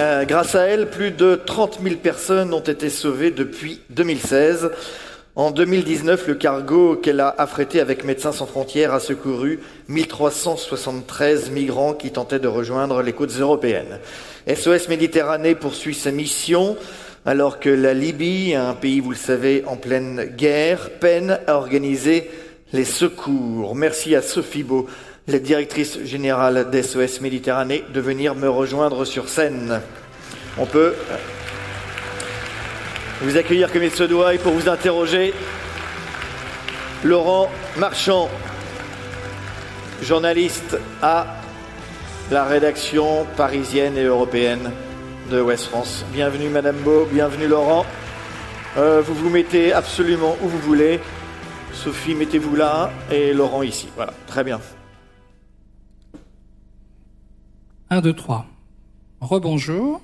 Euh, grâce à elle, plus de 30 000 personnes ont été sauvées depuis 2016. En 2019, le cargo qu'elle a affrété avec Médecins sans frontières a secouru 1373 migrants qui tentaient de rejoindre les côtes européennes. SOS Méditerranée poursuit sa mission alors que la Libye, un pays, vous le savez, en pleine guerre, peine à organiser les secours. Merci à Sophie Beau, la directrice générale d'SOS Méditerranée, de venir me rejoindre sur scène. On peut vous accueillir comme il se doit et pour vous interroger, Laurent Marchand, journaliste à la rédaction parisienne et européenne de West France. Bienvenue Madame Beau, bienvenue Laurent. Euh, vous vous mettez absolument où vous voulez. Sophie, mettez-vous là et Laurent ici. Voilà, très bien. 1, 2, 3. Rebonjour,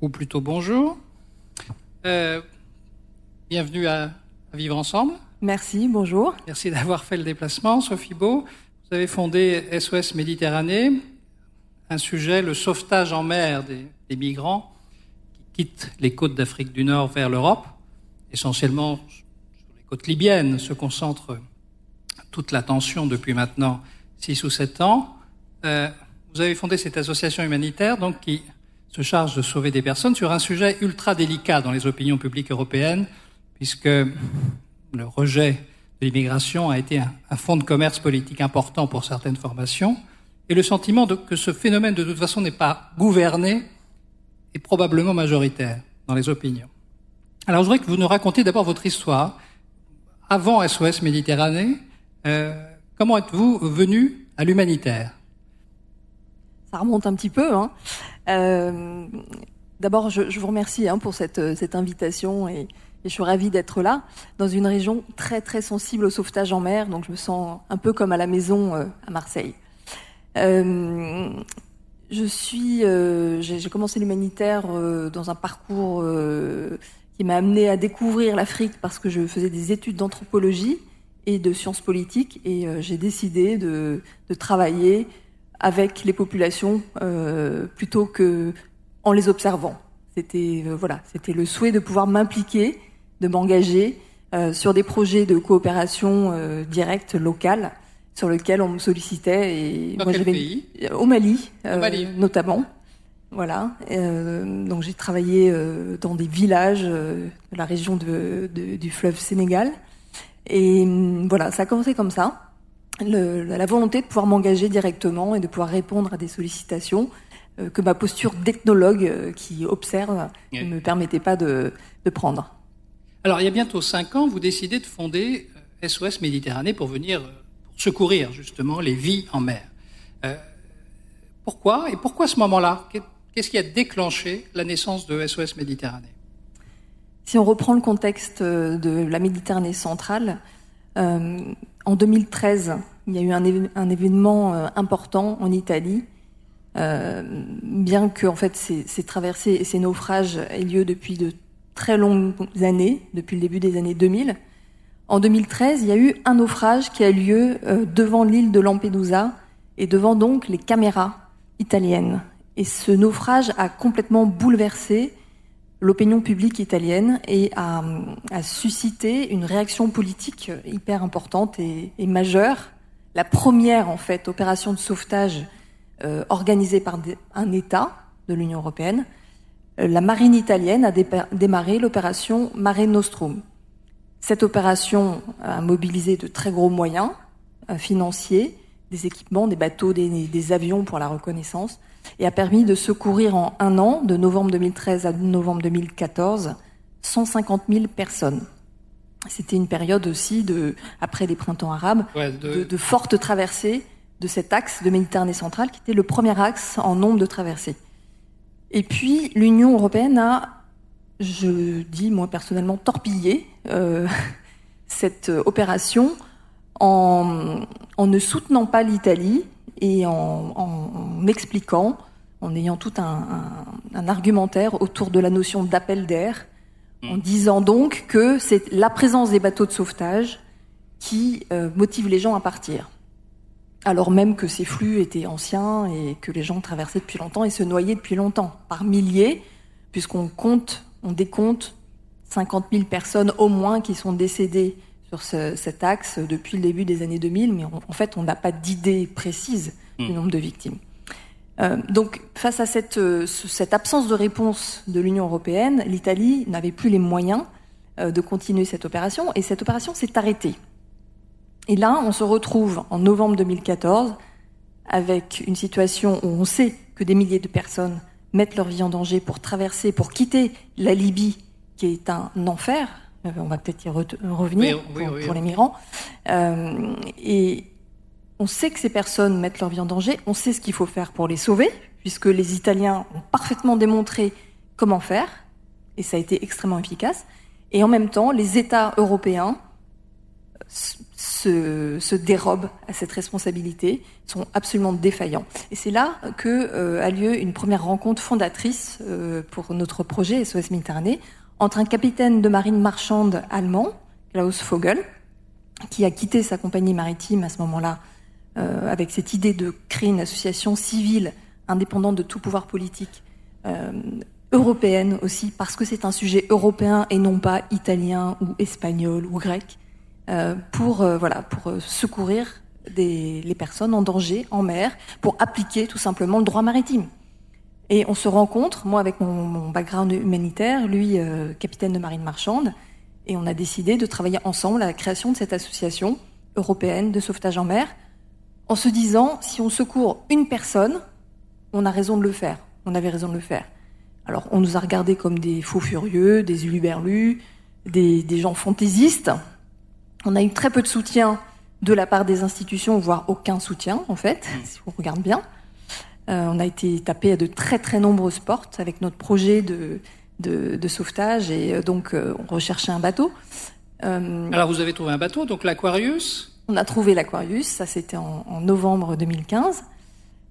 ou plutôt bonjour. Euh, bienvenue à, Vivre Ensemble. Merci, bonjour. Merci d'avoir fait le déplacement. Sophie Beau, vous avez fondé SOS Méditerranée, un sujet, le sauvetage en mer des, des migrants qui quittent les côtes d'Afrique du Nord vers l'Europe, essentiellement sur les côtes libyennes, se concentre toute l'attention depuis maintenant six ou sept ans. Euh, vous avez fondé cette association humanitaire donc qui se charge de sauver des personnes sur un sujet ultra délicat dans les opinions publiques européennes, puisque le rejet de l'immigration a été un, fonds de commerce politique important pour certaines formations, et le sentiment de, que ce phénomène de toute façon n'est pas gouverné est probablement majoritaire dans les opinions. Alors je voudrais que vous nous racontiez d'abord votre histoire. Avant SOS Méditerranée, euh, comment êtes-vous venu à l'humanitaire? Ça remonte un petit peu. Hein. Euh, D'abord, je, vous remercie hein, pour cette, cette invitation et, je suis ravie d'être là, dans une région très très sensible au sauvetage en mer, donc je me sens un peu comme à la maison euh, à Marseille. Euh, je suis, euh, j'ai commencé l'humanitaire euh, dans un parcours euh, qui m'a amené à découvrir l'Afrique parce que je faisais des études d'anthropologie et de sciences politiques et euh, j'ai décidé de, travailler avec les populations euh, plutôt que en les observant. C'était voilà, c'était le souhait de pouvoir m'impliquer, de m'engager sur des projets de coopération directe locale sur lequel on me sollicitait. Et Dans moi, quel pays? Au Mali, Au Mali. Euh, notamment. Voilà. Euh, donc j'ai travaillé euh, dans des villages de la région de, de, du fleuve Sénégal. Et voilà, ça a commencé comme ça. Le, la volonté de pouvoir m'engager directement et de pouvoir répondre à des sollicitations que ma posture d'ethnologue qui observe oui. ne me permettait pas de, de prendre. Alors, il y a bientôt cinq ans, vous décidez de fonder SOS Méditerranée pour venir secourir justement les vies en mer. Euh, pourquoi Et pourquoi ce moment-là? Qu'est-ce qui a déclenché la naissance de SOS Méditerranée? Si on reprend le contexte de la Méditerranée centrale, euh, en 2013, il y a eu un, événement euh, important en Italie. Euh, bien que en fait ces, traversées et ces naufrages aient lieu depuis de très longues années, depuis le début des années 2000, en 2013, il y a eu un naufrage qui a lieu euh, devant l'île de Lampedusa et devant donc les caméras italiennes. Et ce naufrage a complètement bouleversé l'opinion publique italienne a, suscité une réaction politique hyper importante et, et, majeure. La première, en fait, opération de sauvetage euh, organisée par un État de l'Union européenne. Euh, la marine italienne a démarré l'opération Mare Nostrum, cette opération a mobilisé de très gros moyens euh, financiers, des équipements, des bateaux, des, des, avions pour la reconnaissance, et a permis de secourir en un an, de novembre 2013 à novembre 2014, 150 000 personnes. C'était une période aussi de, après les printemps arabes, ouais, de... De, de fortes traversées de cet axe de Méditerranée centrale, qui était le premier axe en nombre de traversées. Et puis, l'Union européenne a je dis moi personnellement torpiller euh, cette opération en, en, ne soutenant pas l'Italie et en, en, en, expliquant, en ayant tout un, un, un, argumentaire autour de la notion d'appel d'air, en disant donc que c'est la présence des bateaux de sauvetage qui euh, motive les gens à partir. alors même que ces flux étaient anciens et que les gens traversaient depuis longtemps et se noyaient depuis longtemps, par milliers, puisqu'on compte, on décompte 50 000 personnes au moins qui sont décédées sur cet axe depuis le début des années 2000, mais en fait, on n'a pas d'idée précise du hmm. nombre de victimes. Euh, donc, face à cette, euh, cette, absence de réponse de l'Union européenne, l'Italie n'avait plus les moyens euh, de continuer cette opération, et cette opération s'est arrêtée. Et là, on se retrouve en novembre 2014 avec une situation où on sait que des milliers de personnes mettent leur vie en danger pour traverser, pour quitter la Libye, qui est un enfer. On va peut-être y revenir pour, les migrants. et on sait que ces personnes mettent leur vie en danger, on sait ce qu'il faut faire pour les sauver, puisque les Italiens ont parfaitement démontré comment faire, et ça a été extrêmement efficace. Et en même temps, les États européens se, dérobent à cette responsabilité, sont absolument défaillants. Et c'est là que euh, a lieu une première rencontre fondatrice euh, pour notre projet SOS Méditerranée entre un capitaine de marine marchande allemand, Klaus Vogel, qui a quitté sa compagnie maritime à ce moment-là euh, avec cette idée de créer une association civile indépendante de tout pouvoir politique, euh, européenne aussi, parce que c'est un sujet européen et non pas italien ou espagnol ou grec, euh, pour voilà pour secourir les personnes en danger en mer, pour appliquer tout simplement le droit maritime. Et on se rencontre, moi avec mon, mon background humanitaire, lui capitaine de marine marchande, et on a décidé de travailler ensemble à la création de cette association européenne de sauvetage en mer, en se disant, si on secourt une personne, on a raison de le faire. On avait raison de le faire. Alors, on nous a regardés comme des faux furieux, des uluberlus, des, des gens fantaisistes. On a eu très peu de soutien de la part des institutions, voire aucun soutien, en fait, mmh. si on regarde bien. Euh, on a été tapé à de très très nombreuses portes avec notre projet de, de, sauvetage et euh, donc euh, on recherchait un bateau. Alors vous avez trouvé un bateau, donc l'Aquarius? On a trouvé l'Aquarius, ça c'était en, novembre 2015,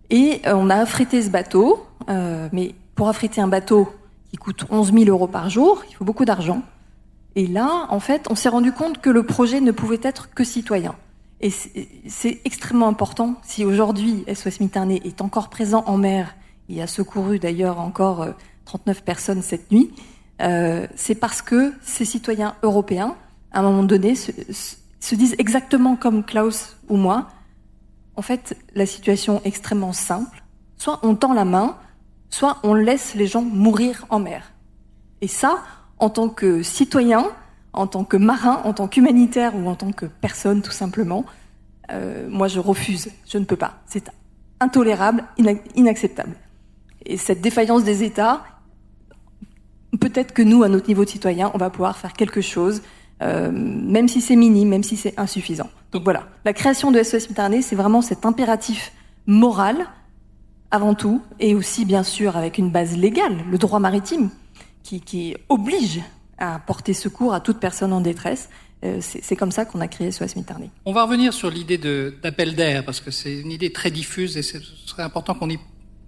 et euh, on a affrété ce bateau, euh, mais pour affréter un bateau qui coûte 11 000 euros par jour, il faut beaucoup d'argent. Et là, en fait, on s'est rendu compte que le projet ne pouvait être que citoyen. Et c'est extrêmement important. Si aujourd'hui SOS Méditerranée est encore présent en mer, il a secouru d'ailleurs encore 39 euh, personnes cette nuit, c'est parce que ces citoyens européens, à un moment donné, se disent exactement comme Klaus ou moi, en fait, la situation est extrêmement simple. Soit on tend la main, soit on laisse les gens mourir en mer. Et ça, en tant que citoyen, en tant que marin, en tant qu'humanitaire ou en tant que personne tout simplement, euh, moi je refuse, je ne peux pas. C'est intolérable, inacceptable. Et cette défaillance des États, peut-être que nous, à notre niveau de citoyen, on va pouvoir faire quelque chose euh, même si c'est minime, même si c'est insuffisant. Donc voilà, la création de SOS Méditerranée, c'est vraiment cet impératif moral avant tout, et aussi bien sûr avec une base légale, le droit maritime, qui, oblige à porter secours à toute personne en détresse. Euh, c'est comme ça qu'on a créé SOS Méditerranée. On va revenir sur l'idée d'appel d'air, parce que c'est une idée très diffuse et ce serait important qu'on y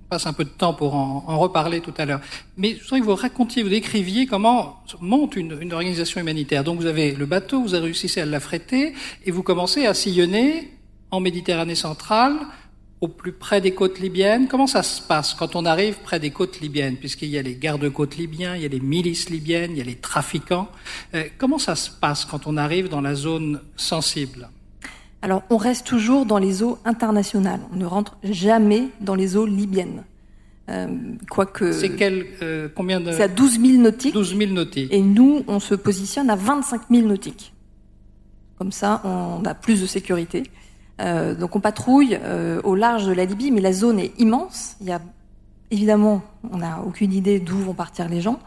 passe un peu de temps pour en, reparler tout à l'heure. Mais je voudrais que vous racontiez, vous décriviez comment monte une, une, organisation humanitaire. Donc vous avez le bateau, vous avez réussi à l'affréter, et vous commencez à sillonner en Méditerranée centrale, au plus près des côtes libyennes. Comment ça se passe quand on arrive près des côtes libyennes Puisqu'il y a les gardes-côtes libyens, il y a les milices libyennes, il y a les trafiquants. Euh, comment ça se passe quand on arrive dans la zone sensible? Alors, on reste toujours dans les eaux internationales. On ne rentre jamais dans les eaux libyennes. Euh, quoique. C'est quel, euh, combien de. C'est à 12 000 nautiques. 12 000 nautiques. Et nous, on se positionne à 25 000 nautiques. Comme ça, on a plus de sécurité. Euh, donc, on patrouille euh, au large de la Libye, mais la zone est immense. Il y a évidemment, on n'a aucune idée d'où vont partir les gens.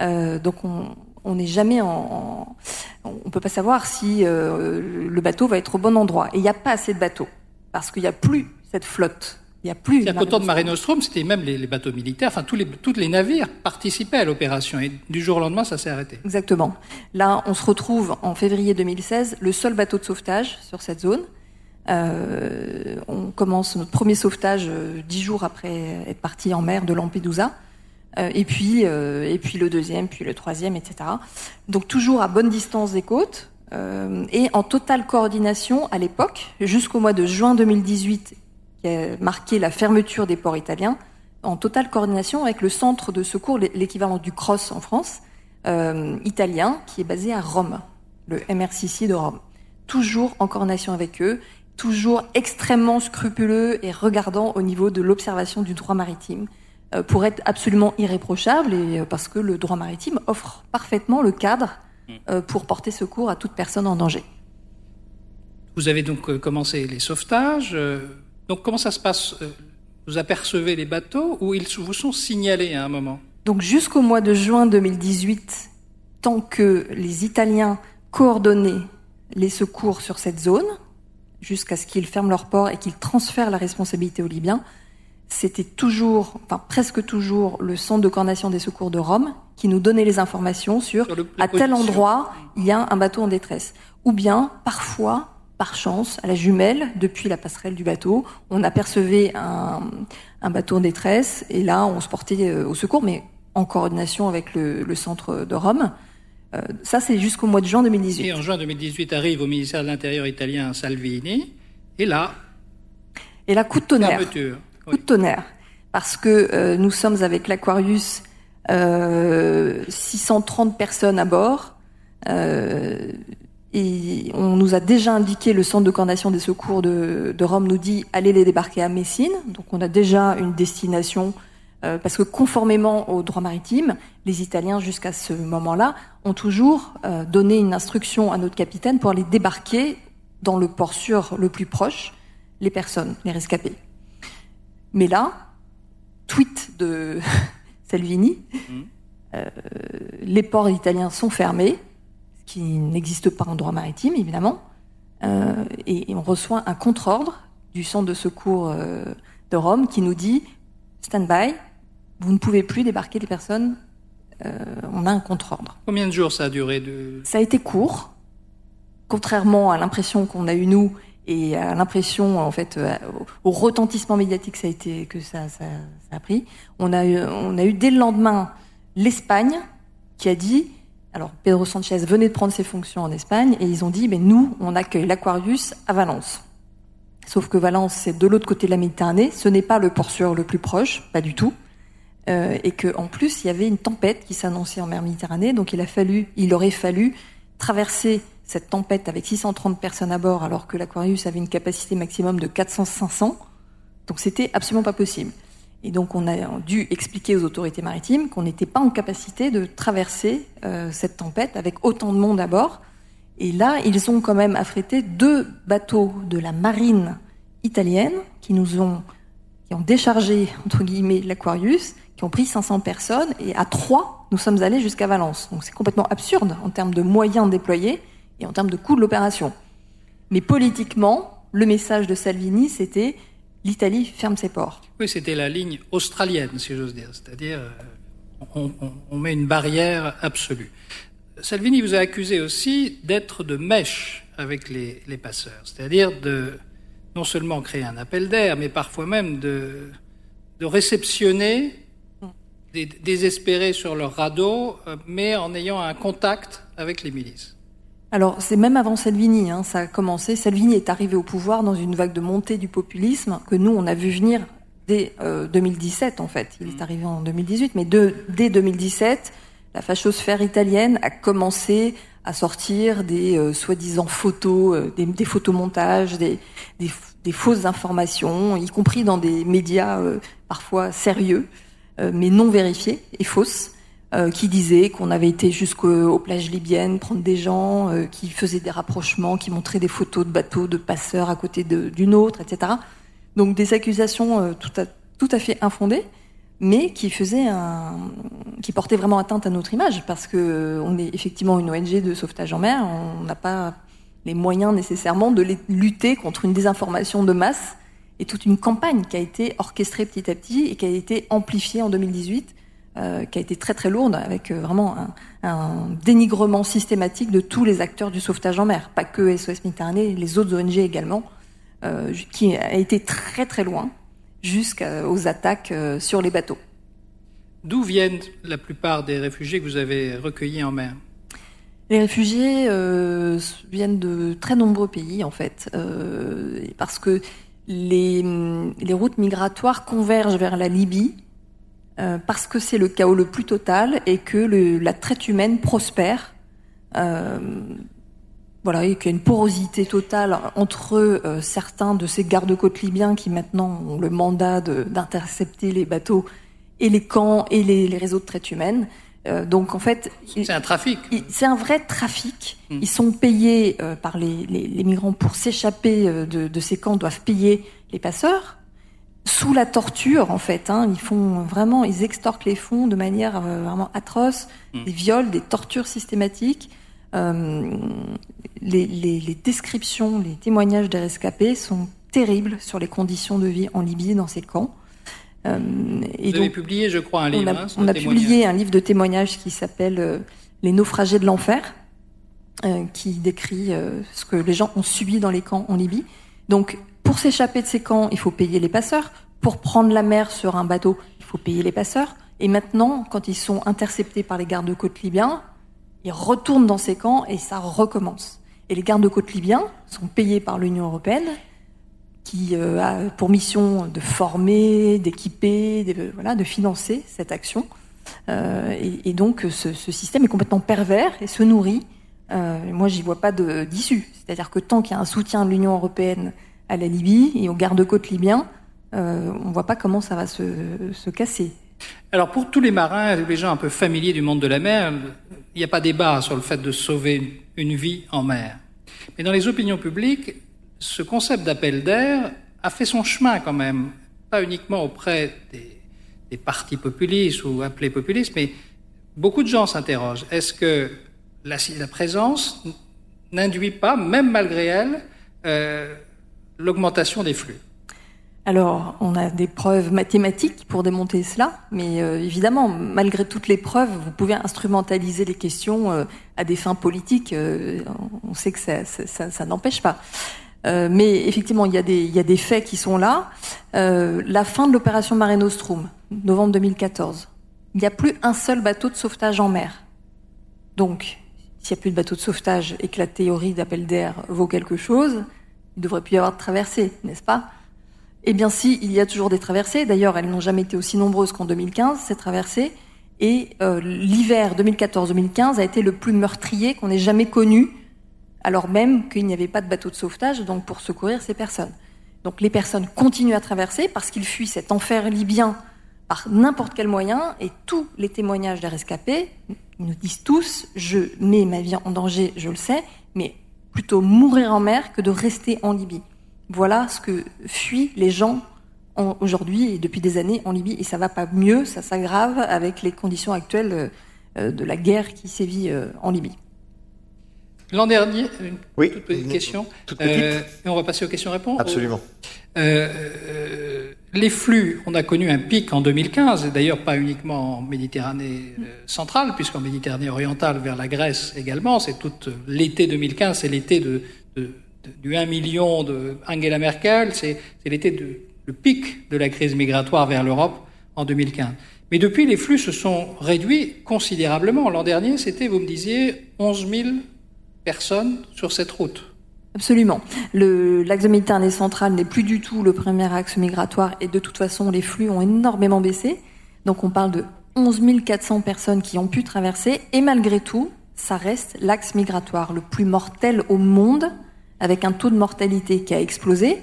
Euh, donc, on, on n'est jamais en, on peut pas savoir si euh, le bateau va être au bon endroit. Et il n'y a pas assez de bateaux parce qu'il n'y a plus cette flotte. Il n'y a plus. C'est-à-dire qu'au temps de Mare Nostrum, c'était même les, bateaux militaires, enfin tous les, tous les navires participaient à l'opération et du jour au lendemain, ça s'est arrêté. Exactement. Là, on se retrouve en février 2016, le seul bateau de sauvetage sur cette zone. Euh, on commence notre premier sauvetage euh, dix jours après être parti en mer de Lampedusa. Euh, et puis euh, et puis le deuxième, puis le troisième, etc. Donc toujours à bonne distance des côtes. et en totale coordination à l'époque, jusqu'au mois de juin 2018, qui a marqué la fermeture des ports italiens, en totale coordination avec le centre de secours, l'équivalent du CROSS en France, euh, italien, qui est basé à Rome, le MRCC de Rome. Toujours en coordination avec eux, toujours extrêmement scrupuleux et regardant au niveau de l'observation du droit maritime, euh, pour être absolument irréprochable et euh, parce que le droit maritime offre parfaitement le cadre mm. pour porter secours à toute personne en danger. Vous avez donc commencé les sauvetages. Donc comment ça se passe vous apercevez les bateaux ou ils vous sont signalés à un moment? Donc jusqu'au mois de juin 2018, tant que les Italiens coordonnaient les secours sur cette zone, jusqu'à ce qu'ils ferment leur port et qu'ils transfèrent la responsabilité aux Libyens, c'était toujours, enfin presque toujours, le centre de coordination des secours de Rome qui nous donnait les informations sur, à tel endroit il y a un bateau en détresse. Ou bien parfois par chance, à la jumelle, depuis la passerelle du bateau, on apercevait un, un bateau en détresse, et là, on se portait euh, au secours, mais en coordination avec le, centre de Rome. Euh, ça, c'est jusqu'au mois de juin 2018. Et en juin 2018 arrive au ministère de l'Intérieur italien Salvini, et là... Et là, coup de tonnerre. Coup de tonnerre. Parce que euh, nous sommes avec l'Aquarius, 630 personnes à bord, et on nous a déjà indiqué, le centre de coordination des secours de, Rome nous dit allez les débarquer à Messine. Donc on a déjà une destination euh, parce que conformément au droit maritime, les Italiens jusqu'à ce moment-là ont toujours euh, donné une instruction à notre capitaine pour aller débarquer dans le port sûr le plus proche les personnes, les rescapés. Mais là, tweet de Salvini, mmh. euh, les ports italiens sont fermés qui n'existe pas en droit maritime, évidemment. Euh, et, on reçoit un contre-ordre du centre de secours euh, de Rome qui nous dit stand-by, vous ne pouvez plus débarquer les personnes. Euh, on a un contre-ordre. Combien de jours ça a duré de... Ça a été court, contrairement à l'impression qu'on a eu nous et à l'impression en fait au, retentissement médiatique ça a été que ça, ça, ça a pris. On a eu, on a eu dès le lendemain l'Espagne qui a dit alors Pedro Sanchez venait de prendre ses fonctions en Espagne et ils ont dit mais nous on accueille l'Aquarius à Valence. Sauf que Valence c'est de l'autre côté de la Méditerranée, ce n'est pas le port sûr le plus proche, pas du tout. Euh, et que en plus il y avait une tempête qui s'annonçait en mer Méditerranée, donc il a fallu, il aurait fallu traverser cette tempête avec 630 personnes à bord alors que l'Aquarius avait une capacité maximum de 400-500. Donc c'était absolument pas possible. Et donc on a dû expliquer aux autorités maritimes qu'on n'était pas en capacité de traverser euh, cette tempête avec autant de monde à bord. Et là, ils ont quand même affrété deux bateaux de la marine italienne qui nous ont, qui ont déchargé, entre guillemets, l'Aquarius, qui ont pris 500 personnes, et à trois, nous sommes allés jusqu'à Valence. Donc c'est complètement absurde en termes de moyens déployés et en termes de coût de l'opération. Mais politiquement, le message de Salvini, c'était l'Italie ferme ses ports. Oui, c'était la ligne australienne, si j'ose dire. C'est-à-dire, on, met une barrière absolue. Salvini vous a accusé aussi d'être de mèche avec les, passeurs, c'est-à-dire de non seulement créer un appel d'air, mais parfois même de, de réceptionner désespérés sur leur radeau, euh, mais en ayant un contact avec les milices. Alors, c'est même avant Salvini, hein, ça a commencé. Salvini est arrivé au pouvoir dans une vague de montée du populisme que nous, on a vu venir dès 2017, euh, en fait. Il est arrivé en 2018, mais dès 2017, la fachosphère italienne a commencé à sortir des euh, soi-disant photos, euh, des, des, photomontages, des, des, des, fausses informations, y compris dans des médias parfois sérieux, mais non vérifiés et fausses. Euh, qui disait qu'on avait été jusqu'aux plages libyennes prendre des gens, euh, qui faisaient des rapprochements, qui montraient des photos de bateaux, de passeurs à côté d'une autre, etc. Donc des accusations euh, tout, à, tout à fait infondées, mais qui faisaient un, qui portaient vraiment atteinte à notre image, parce que on est effectivement une ONG de sauvetage en mer, on n'a pas les moyens nécessairement de lutter contre une désinformation de masse et toute une campagne qui a été orchestrée petit à petit et qui a été amplifiée en 2018 euh, qui a été très très lourde, avec euh, vraiment un, dénigrement systématique de tous les acteurs du sauvetage en mer, pas que SOS Méditerranée, les autres ONG également, euh, qui a été très très loin jusqu'aux attaques sur les bateaux. D'où viennent la plupart des réfugiés que vous avez recueillis en mer? Les réfugiés euh, viennent de très nombreux pays, en fait, euh, parce que les, routes migratoires convergent vers la Libye, euh, parce que c'est le chaos le plus total et que la traite humaine prospère. Euh, voilà, et qu'il y a une porosité totale entre euh, certains de ces gardes-côtes libyens qui maintenant ont le mandat d'intercepter les bateaux et les camps et les réseaux de traite humaine. Euh, donc en fait, c'est un trafic. C'est un vrai trafic. Hmm. Ils sont payés euh, par les, les, migrants pour s'échapper euh, de, de, ces camps, doivent payer les passeurs sous la torture en fait. Hein. Ils font vraiment, ils extorquent les fonds de manière vraiment atroce, hmm. des viols, des tortures systématiques. Les, les, descriptions, les témoignages des rescapés sont terribles sur les conditions de vie en Libye dans ces camps. Euh, et Vous avez publié, je crois, un livre. On a, hein, publié un livre de témoignages qui s'appelle euh, Les naufragés de l'enfer, euh, qui décrit ce que les gens ont subi dans les camps en Libye. Donc, pour s'échapper de ces camps, il faut payer les passeurs. Pour prendre la mer sur un bateau, il faut payer les passeurs. Et maintenant, quand ils sont interceptés par les gardes-côtes libyens, ils retournent dans ces camps et ça recommence. Et les gardes-côtes libyens sont payés par l'Union européenne qui euh, a pour mission de former, d'équiper, de, voilà, de financer cette action. Euh, et, donc ce, ce, système est complètement pervers et se nourrit. Euh, moi, j'y vois pas d'issue. C'est-à-dire que tant qu'il y a un soutien de l'Union européenne à la Libye et aux gardes-côtes libyens, euh, on voit pas comment ça va se, se casser. Alors pour tous les marins, les gens un peu familiers du monde de la mer, il n'y a pas débat sur le fait de sauver une vie en mer. Mais dans les opinions publiques, ce concept d'appel d'air a fait son chemin quand même, pas uniquement auprès des, partis populistes ou appelés populistes, mais beaucoup de gens s'interrogent. Est-ce que la, présence n'induit pas, même malgré elle, euh, l'augmentation des flux? Alors, on a des preuves mathématiques pour démonter cela, mais euh, évidemment, malgré toutes les preuves, vous pouvez instrumentaliser les questions euh, à des fins politiques. On sait que ça n'empêche pas. Euh, mais effectivement, il y, a des, il y, a des, faits qui sont là. Euh, la fin de l'opération Mare Nostrum, novembre 2014. Il n'y a plus un seul bateau de sauvetage en mer. Donc, s'il n'y a plus de bateau de sauvetage et que la théorie d'appel d'air vaut quelque chose, il ne devrait plus y avoir de traversées, n'est-ce pas? Eh bien si, il y a toujours des traversées. D'ailleurs, elles n'ont jamais été aussi nombreuses qu'en 2015, ces traversées. Et euh, l'hiver 2014-2015 a été le plus meurtrier qu'on ait jamais connu alors même qu'il n'y avait pas de bateau de sauvetage donc pour secourir ces personnes. Donc les personnes continuent à traverser parce qu'ils fuient cet enfer libyen par n'importe quel moyen et tous les témoignages des rescapés nous disent tous je mets ma vie en danger, je le sais, mais plutôt mourir en mer que de rester en Libye. Voilà ce que fuient les gens aujourd'hui et depuis des années en Libye et ça va pas mieux, ça s'aggrave avec les conditions actuelles euh, de la guerre qui sévit euh, en Libye. L'an dernier, une oui, toute petite question. Euh, et on va passer aux questions-réponses. Absolument. Euh, euh, les flux, on a connu un pic en 2015, et d'ailleurs pas uniquement en Méditerranée centrale, puisqu'en Méditerranée orientale vers la Grèce également, c'est tout l'été 2015, c'est l'été de, de, du 1 million de Angela Merkel, c'est l'été le pic de la crise migratoire vers l'Europe en 2015. Mais depuis, les flux se sont réduits considérablement. L'an dernier, c'était, vous me disiez, 11 000 sur cette route. Absolument. L'axe de Méditerranée centrale n'est plus du tout le premier axe migratoire et de toute façon, les flux ont énormément baissé. Donc on parle de 11 400 personnes qui ont pu traverser et malgré tout, ça reste l'axe migratoire le plus mortel au monde avec un taux de mortalité qui a explosé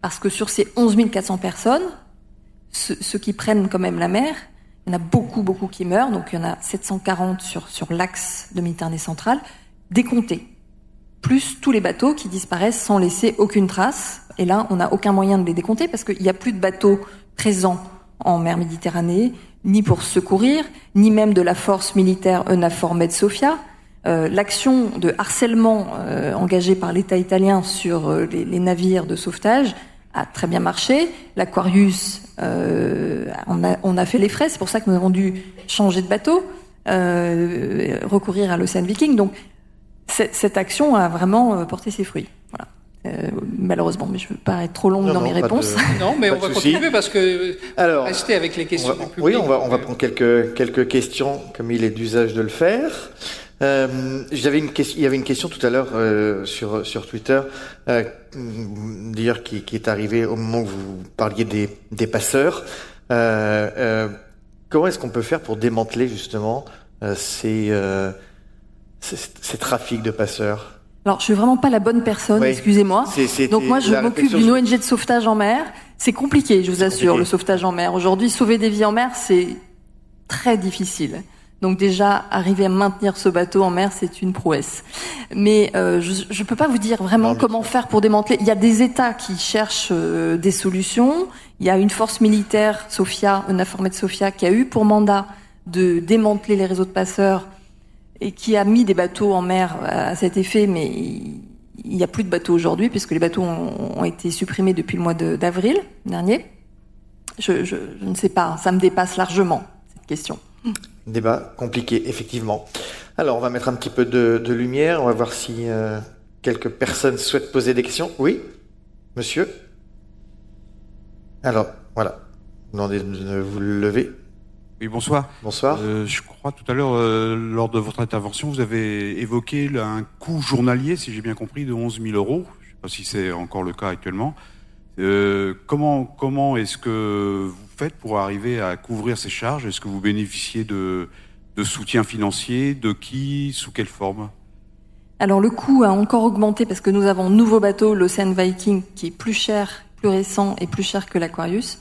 parce que sur ces 11 400 personnes, ceux, qui prennent quand même la mer, il y en a beaucoup, beaucoup qui meurent. Donc il y en a 740 sur, sur l'axe de Méditerranée centrale décomptés, plus tous les bateaux qui disparaissent sans laisser aucune trace. Et là, on n'a aucun moyen de les décompter parce qu'il n'y a plus de bateaux présents en mer Méditerranée, ni pour secourir, ni même de la force militaire EUNAVFOR Med Sofia. Euh, L'action de harcèlement euh, engagée par l'État italien sur euh, les, navires de sauvetage a très bien marché. L'Aquarius, euh, on, a, on a fait les frais, c'est pour ça que nous avons dû changer de bateau, recourir à l'Océan Viking. Donc cette action a vraiment euh, porté ses fruits. Voilà. Euh, malheureusement, mais je ne veux pas être trop longue dans mes réponses. Non, mais on va continuer parce que Alors, rester avec les questions. oui, on va, on va prendre quelques, quelques questions comme il est d'usage de le faire. Euh, j'avais une question, il y avait une question tout à l'heure euh, sur sur Twitter, euh, d'ailleurs qui, qui, est arrivée au moment où vous parliez des, des passeurs. comment est-ce qu'on peut faire pour démanteler justement ces, ces, trafics de passeurs alors, je suis vraiment pas la bonne personne, excusez-moi. Donc moi, je m'occupe d'une ONG de sauvetage en mer. C'est compliqué, je vous assure, le sauvetage en mer. Aujourd'hui, sauver des vies en mer, c'est très difficile. Donc déjà, arriver à maintenir ce bateau en mer, c'est une prouesse. Mais euh, je ne peux pas vous dire vraiment comment faire pour démanteler. Il y a des États qui cherchent euh, des solutions. Il y a une force militaire, Sofia, une informée de Sofia, qui a eu pour mandat de démanteler les réseaux de passeurs et qui a mis des bateaux en mer à cet effet, mais il n'y a plus de bateaux aujourd'hui puisque les bateaux ont, été supprimés depuis le mois d'avril dernier. Je, ne sais pas, ça me dépasse largement cette question. Débat compliqué, effectivement. Alors, on va mettre un petit peu de, lumière. On va voir si euh, quelques personnes souhaitent poser des questions. Oui, monsieur? Alors, voilà. Demandez de vous lever. Oui, bonsoir. Bonsoir. Euh, je crois tout à l'heure, euh, lors de votre intervention, vous avez évoqué un coût journalier, si j'ai bien compris, de 11 000 euros. Je ne sais pas si c'est encore le cas actuellement. Euh, comment comment est-ce que vous faites pour arriver à couvrir ces charges? Est-ce que vous bénéficiez de, de soutien financier? De qui? Sous quelle forme? Alors le coût a encore augmenté parce que nous avons un nouveau bateau, l'Ocean Viking, qui est plus cher, plus récent et plus cher que l'Aquarius.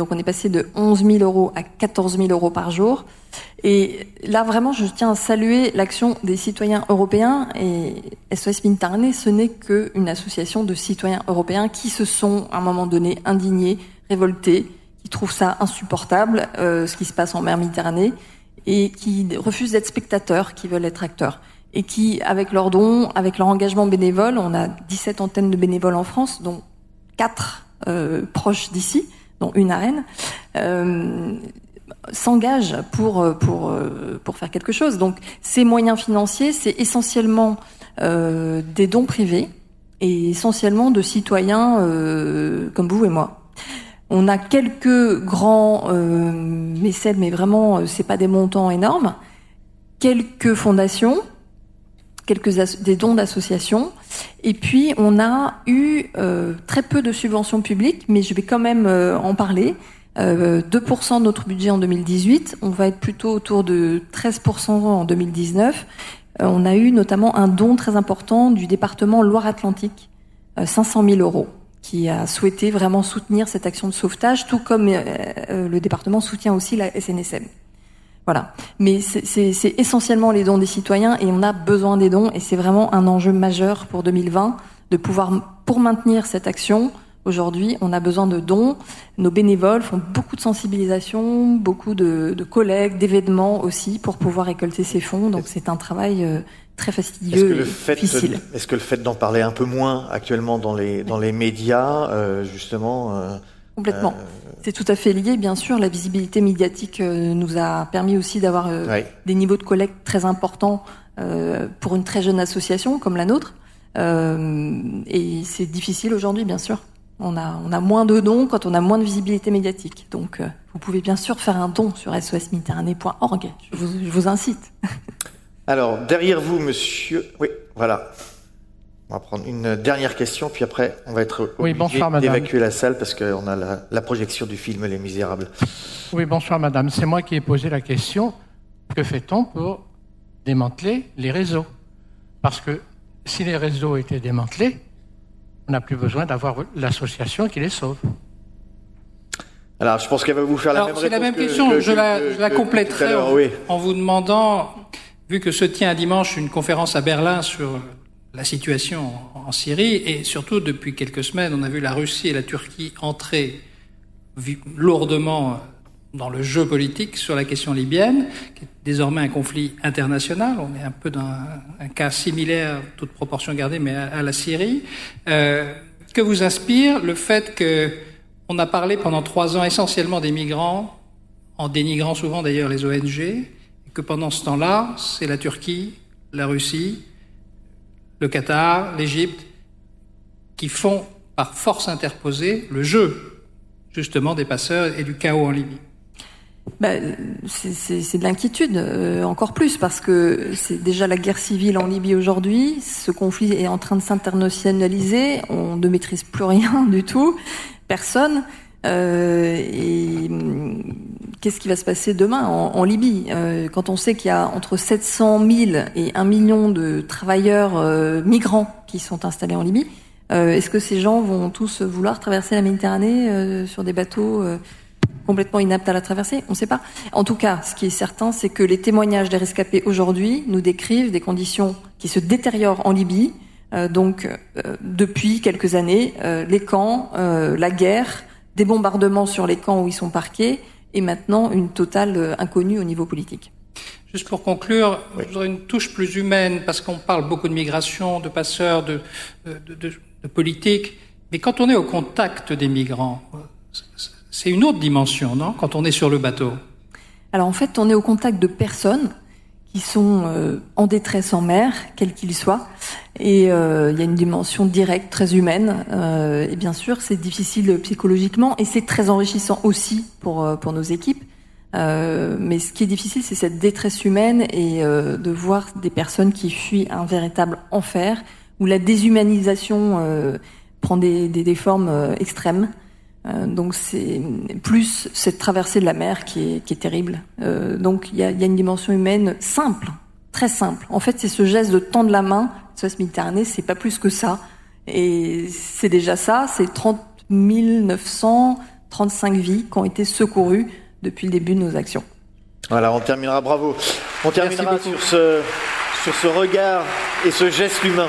Donc on est passé de 11 000 euros à 14 000 euros par jour. Et là vraiment, je tiens à saluer l'action des citoyens européens. Et SOS Méditerranée, ce n'est qu'une association de citoyens européens qui se sont à un moment donné indignés, révoltés, qui trouvent ça insupportable, euh, ce qui se passe en mer Méditerranée, et qui refusent d'être spectateurs, qui veulent être acteurs. Et qui, avec leurs dons, avec leur engagement bénévole, on a 17 antennes de bénévoles en France, dont 4 euh, proches d'ici, dont une arène, euh, s'engage pour pour pour faire quelque chose. Donc ces moyens financiers, c'est essentiellement euh, des dons privés et essentiellement de citoyens euh, comme vous et moi. On a quelques grands euh, mécènes, mais vraiment euh, c'est pas des montants énormes. Quelques fondations, des dons d'associations, et puis on a eu euh, très peu de subventions publiques, mais je vais quand même euh, en parler. Euh, 2% de notre budget en 2018, on va être plutôt autour de 13% en 2019. Euh, on a eu notamment un don très important du département Loire-Atlantique, 500 000 euros, qui a souhaité vraiment soutenir cette action de sauvetage, tout comme le département soutient aussi la SNSM. Voilà. Mais c'est essentiellement les dons des citoyens et on a besoin des dons et c'est vraiment un enjeu majeur pour 2020 de pouvoir, pour maintenir cette action, aujourd'hui, on a besoin de dons. Nos bénévoles font beaucoup de sensibilisation, beaucoup de, de collègues, d'événements aussi pour pouvoir récolter ces fonds. Donc c'est un travail euh, très fastidieux et difficile. Est-ce que le fait d'en parler un peu moins actuellement dans les, dans les médias, euh, justement... Euh, Complètement. C'est tout à fait lié, bien sûr. La visibilité médiatique euh, nous a permis aussi d'avoir euh, des niveaux de collecte très importants euh, pour une très jeune association comme la nôtre. et c'est difficile aujourd'hui, bien sûr. On a, on a moins de dons quand on a moins de visibilité médiatique. Donc, vous pouvez bien sûr faire un don sur. Je vous, je vous incite. Alors, derrière vous, monsieur. Oui, voilà. On va prendre une dernière question, puis après, on va être oui, obligé d'évacuer la salle parce qu'on a la, projection du film Les Misérables. Oui, bonsoir madame. C'est moi qui ai posé la question. Que fait-on pour démanteler les réseaux? Parce que si les réseaux étaient démantelés, on n'a plus besoin d'avoir l'association qui les sauve. Alors, je pense qu'elle va vous faire la même C'est la même question. je, la, je la compléterai en vous demandant, vu que se tient dimanche une conférence à Berlin sur la situation en Syrie et surtout depuis quelques semaines, on a vu la Russie et la Turquie entrer lourdement dans le jeu politique sur la question libyenne, qui est désormais un conflit international. On est un peu dans un, cas similaire, toute proportion gardée, mais à, la Syrie. Euh, que vous inspire le fait que on a parlé pendant trois ans essentiellement des migrants, en dénigrant souvent d'ailleurs les ONG, et que pendant ce temps-là, c'est la Turquie, la Russie, le Qatar, l'Égypte, qui font par force interposée le jeu justement des passeurs et du chaos en Libye. bah, c'est de l'inquiétude, euh, encore plus, parce que c'est déjà la guerre civile en Libye aujourd'hui. Ce conflit est en train de s'internationaliser. On ne maîtrise plus rien du tout, personne. Euh, et hum, qu'est-ce qui va se passer demain en, Libye euh, Quand on sait qu'il y a entre 700 000 et 1 million de travailleurs migrants qui sont installés en Libye, est-ce que ces gens vont tous vouloir traverser la Méditerranée sur des bateaux complètement inapte à la traversée? On ne sait pas. En tout cas, ce qui est certain, c'est que les témoignages des rescapés aujourd'hui nous décrivent des conditions qui se détériorent en Libye. Euh, donc, euh, depuis quelques années, euh, les camps, la guerre, des bombardements sur les camps où ils sont parqués, et maintenant une totale inconnue au niveau politique. Juste pour conclure, je voudrais une touche plus humaine, parce qu'on parle beaucoup de migration, de passeurs, de, de, de, de politique, mais quand on est au contact des migrants, c'est une autre dimension, non? Quand on est sur le bateau. Alors en fait, on est au contact de personnes qui sont euh, en détresse en mer, quels qu'ils soient. Et euh, il y a une dimension directe, très humaine. Euh, et bien sûr, c'est difficile psychologiquement et c'est très enrichissant aussi pour, pour nos équipes. mais ce qui est difficile, c'est cette détresse humaine et de voir des personnes qui fuient un véritable enfer, où la déshumanisation prend des, des, des formes extrêmes. Euh, donc c'est plus cette traversée de la mer qui est, qui est terrible. Euh, donc il y a, y a, une dimension humaine simple, très simple. En fait, c'est ce geste de tendre la main. SOS Méditerranée, c'est pas plus que ça. Et c'est déjà ça. C'est 30 935 vies qui ont été secourues depuis le début de nos actions. Voilà, on terminera, bravo. On terminera sur ce, sur ce regard et ce geste humain